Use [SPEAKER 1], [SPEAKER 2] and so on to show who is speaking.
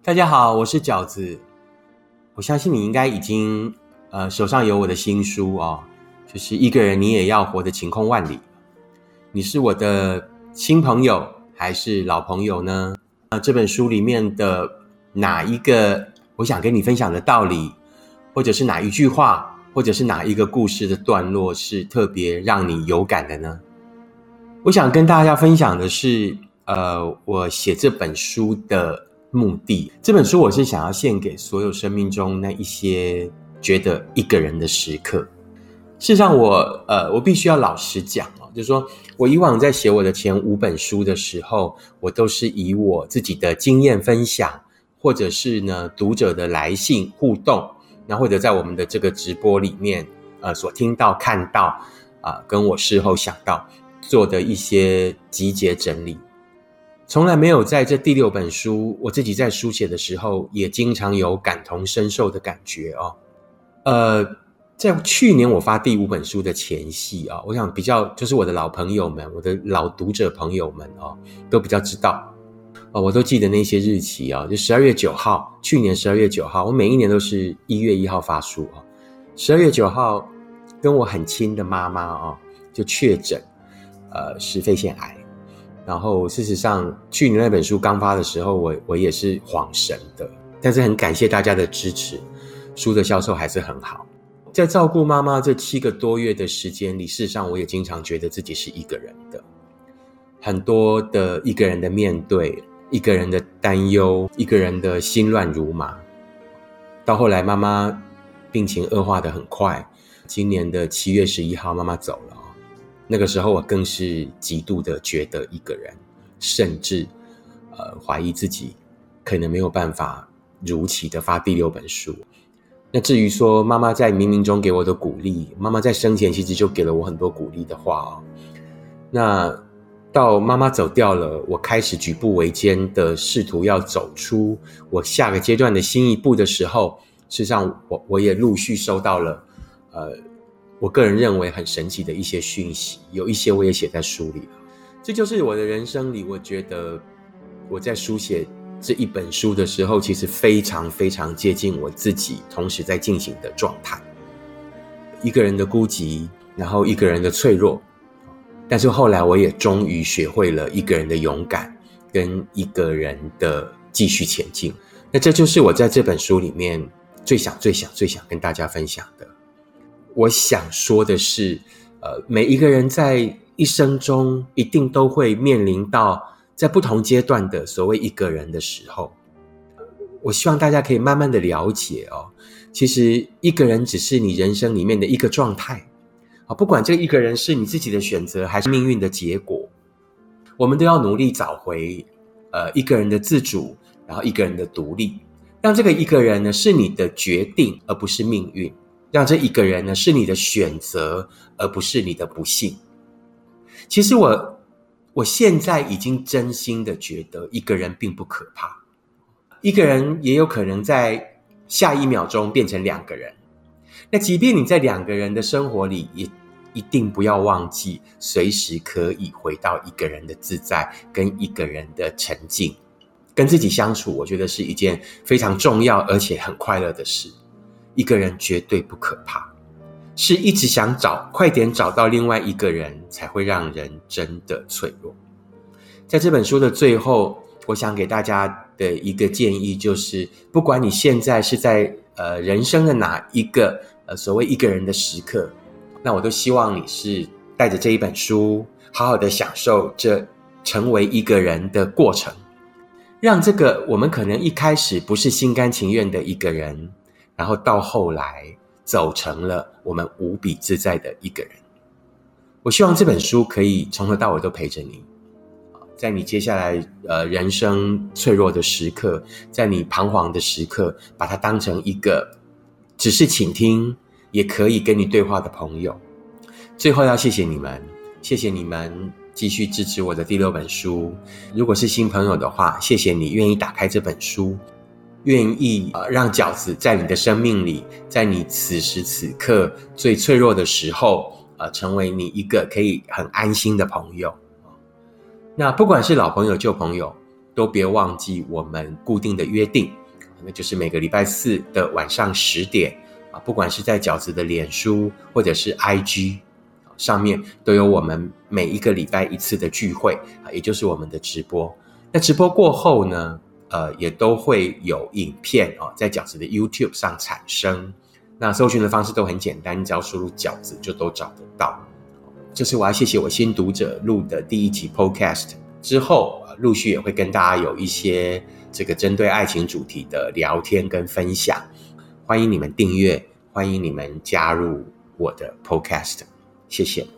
[SPEAKER 1] 大家好，我是饺子。我相信你应该已经呃手上有我的新书哦，就是一个人你也要活得晴空万里。你是我的新朋友还是老朋友呢？那这本书里面的哪一个我想跟你分享的道理，或者是哪一句话，或者是哪一个故事的段落是特别让你有感的呢？我想跟大家分享的是，呃，我写这本书的目的。这本书我是想要献给所有生命中那一些觉得一个人的时刻。事实上，我呃，我必须要老实讲哦，就是说我以往在写我的前五本书的时候，我都是以我自己的经验分享，或者是呢读者的来信互动，那或者在我们的这个直播里面，呃，所听到、看到啊，跟我事后想到。做的一些集结整理，从来没有在这第六本书，我自己在书写的时候，也经常有感同身受的感觉哦。呃，在去年我发第五本书的前夕啊，我想比较就是我的老朋友们，我的老读者朋友们哦，都比较知道哦，我都记得那些日期啊，就十二月九号，去年十二月九号，我每一年都是一月一号发书啊。十二月九号，跟我很亲的妈妈啊，就确诊。呃，是肺腺癌。然后，事实上，去年那本书刚发的时候，我我也是恍神的。但是很感谢大家的支持，书的销售还是很好。在照顾妈妈这七个多月的时间里，事实上我也经常觉得自己是一个人的，很多的一个人的面对，一个人的担忧，一个人的心乱如麻。到后来，妈妈病情恶化的很快，今年的七月十一号，妈妈走了。那个时候，我更是极度的觉得一个人，甚至呃怀疑自己可能没有办法如期的发第六本书。那至于说妈妈在冥冥中给我的鼓励，妈妈在生前其实就给了我很多鼓励的话哦。那到妈妈走掉了，我开始举步维艰的试图要走出我下个阶段的新一步的时候，事实上我我也陆续收到了呃。我个人认为很神奇的一些讯息，有一些我也写在书里了。这就是我的人生里，我觉得我在书写这一本书的时候，其实非常非常接近我自己，同时在进行的状态。一个人的孤寂，然后一个人的脆弱，但是后来我也终于学会了一个人的勇敢，跟一个人的继续前进。那这就是我在这本书里面最想、最想、最想跟大家分享的。我想说的是，呃，每一个人在一生中一定都会面临到在不同阶段的所谓一个人的时候。我希望大家可以慢慢的了解哦，其实一个人只是你人生里面的一个状态啊，不管这一个人是你自己的选择还是命运的结果，我们都要努力找回呃一个人的自主，然后一个人的独立，让这个一个人呢是你的决定，而不是命运。让这一个人呢是你的选择，而不是你的不幸。其实我我现在已经真心的觉得一个人并不可怕，一个人也有可能在下一秒钟变成两个人。那即便你在两个人的生活里，也一定不要忘记，随时可以回到一个人的自在，跟一个人的沉静，跟自己相处。我觉得是一件非常重要而且很快乐的事。一个人绝对不可怕，是一直想找，快点找到另外一个人，才会让人真的脆弱。在这本书的最后，我想给大家的一个建议就是：不管你现在是在呃人生的哪一个呃所谓一个人的时刻，那我都希望你是带着这一本书，好好的享受这成为一个人的过程，让这个我们可能一开始不是心甘情愿的一个人。然后到后来走成了我们无比自在的一个人。我希望这本书可以从头到尾都陪着你，在你接下来呃人生脆弱的时刻，在你彷徨的时刻，把它当成一个只是倾听，也可以跟你对话的朋友。最后要谢谢你们，谢谢你们继续支持我的第六本书。如果是新朋友的话，谢谢你愿意打开这本书。愿意呃让饺子在你的生命里，在你此时此刻最脆弱的时候，呃，成为你一个可以很安心的朋友。那不管是老朋友旧朋友，都别忘记我们固定的约定，那就是每个礼拜四的晚上十点啊，不管是在饺子的脸书或者是 IG 上面，都有我们每一个礼拜一次的聚会啊，也就是我们的直播。那直播过后呢，呃，也都会有影片哦，在饺子的 YouTube 上产生。那搜寻的方式都很简单，只要输入饺子就都找得到。这是我要谢谢我新读者录的第一集 Podcast 之后，陆续也会跟大家有一些这个针对爱情主题的聊天跟分享。欢迎你们订阅，欢迎你们加入我的 Podcast，谢谢。